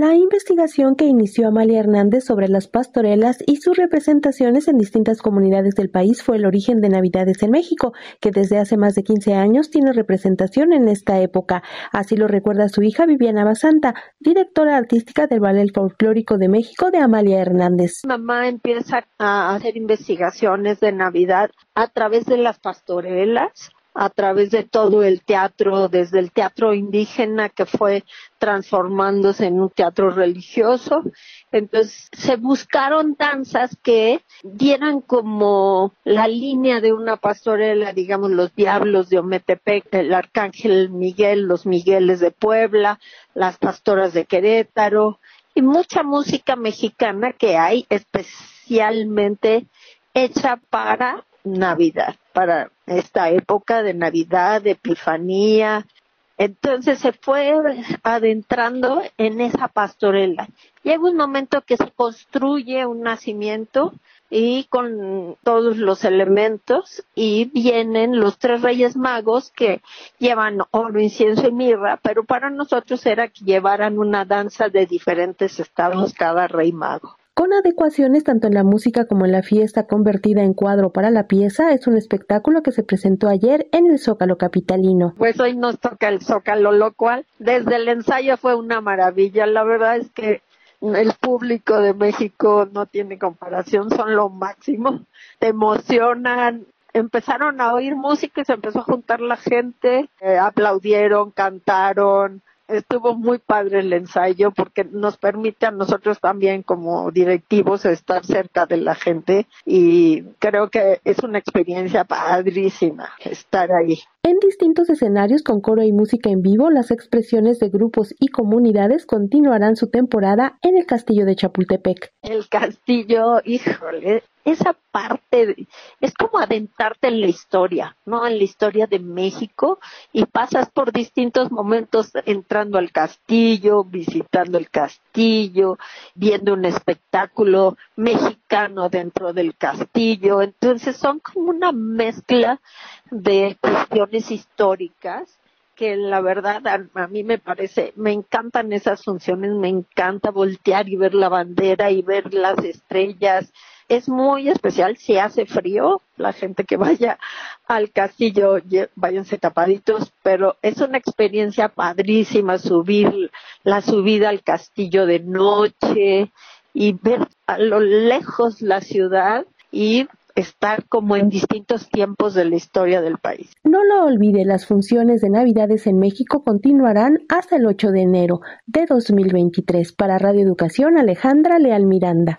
La investigación que inició Amalia Hernández sobre las pastorelas y sus representaciones en distintas comunidades del país fue el origen de Navidades en México, que desde hace más de 15 años tiene representación en esta época. Así lo recuerda su hija Viviana Basanta, directora artística del Ballet Folclórico de México de Amalia Hernández. Mamá empieza a hacer investigaciones de Navidad a través de las pastorelas a través de todo el teatro, desde el teatro indígena que fue transformándose en un teatro religioso. Entonces se buscaron danzas que dieran como la línea de una pastorela, digamos los diablos de Ometepec, el arcángel Miguel, los Migueles de Puebla, las pastoras de Querétaro y mucha música mexicana que hay especialmente hecha para Navidad, para esta época de Navidad, de Epifanía. Entonces se fue adentrando en esa pastorela. Llega un momento que se construye un nacimiento y con todos los elementos y vienen los tres reyes magos que llevan oro, incienso y mirra, pero para nosotros era que llevaran una danza de diferentes estados cada rey mago con adecuaciones tanto en la música como en la fiesta convertida en cuadro para la pieza, es un espectáculo que se presentó ayer en el Zócalo Capitalino. Pues hoy nos toca el Zócalo, lo cual desde el ensayo fue una maravilla. La verdad es que el público de México no tiene comparación, son lo máximo. Te emocionan, empezaron a oír música y se empezó a juntar la gente, eh, aplaudieron, cantaron, estuvo muy padre el ensayo porque nos permite a nosotros también como directivos estar cerca de la gente y creo que es una experiencia padrísima estar ahí. En distintos escenarios con coro y música en vivo, las expresiones de grupos y comunidades continuarán su temporada en el castillo de Chapultepec. El castillo, híjole, esa parte es como adentrarte en la historia, ¿no? En la historia de México y pasas por distintos momentos entrando al castillo, visitando el castillo, viendo un espectáculo mexicano dentro del castillo. Entonces son como una mezcla de cuestiones históricas que la verdad a, mí me parece, me encantan esas funciones, me encanta voltear y ver la bandera y ver las estrellas. Es muy especial si hace frío, la gente que vaya al castillo, váyanse tapaditos, pero es una experiencia padrísima subir la subida al castillo de noche y ver a lo lejos la ciudad y estar como en distintos tiempos de la historia del país. No lo olvide, las funciones de Navidades en México continuarán hasta el 8 de enero de 2023. Para Radio Educación, Alejandra Leal Miranda.